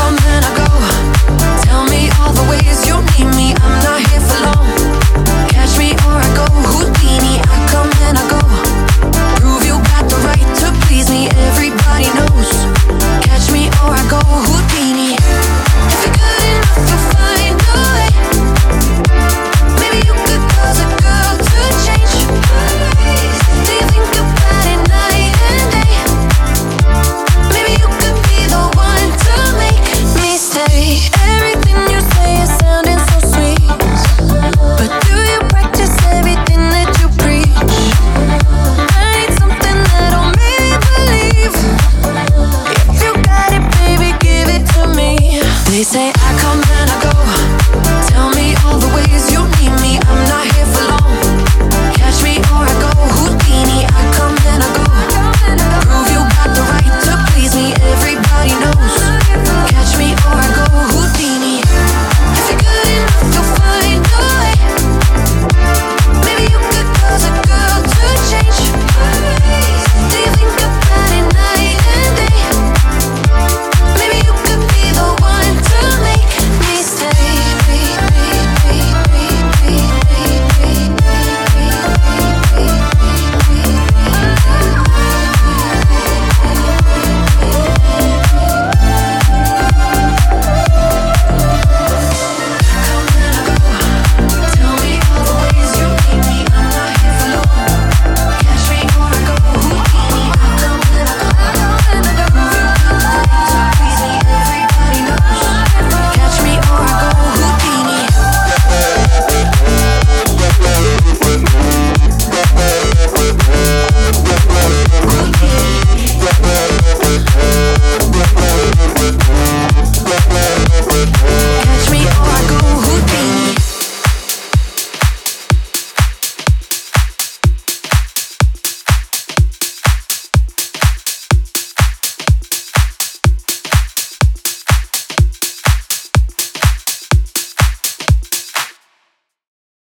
come and I go. Tell me all the ways you need me. I'm not here for long.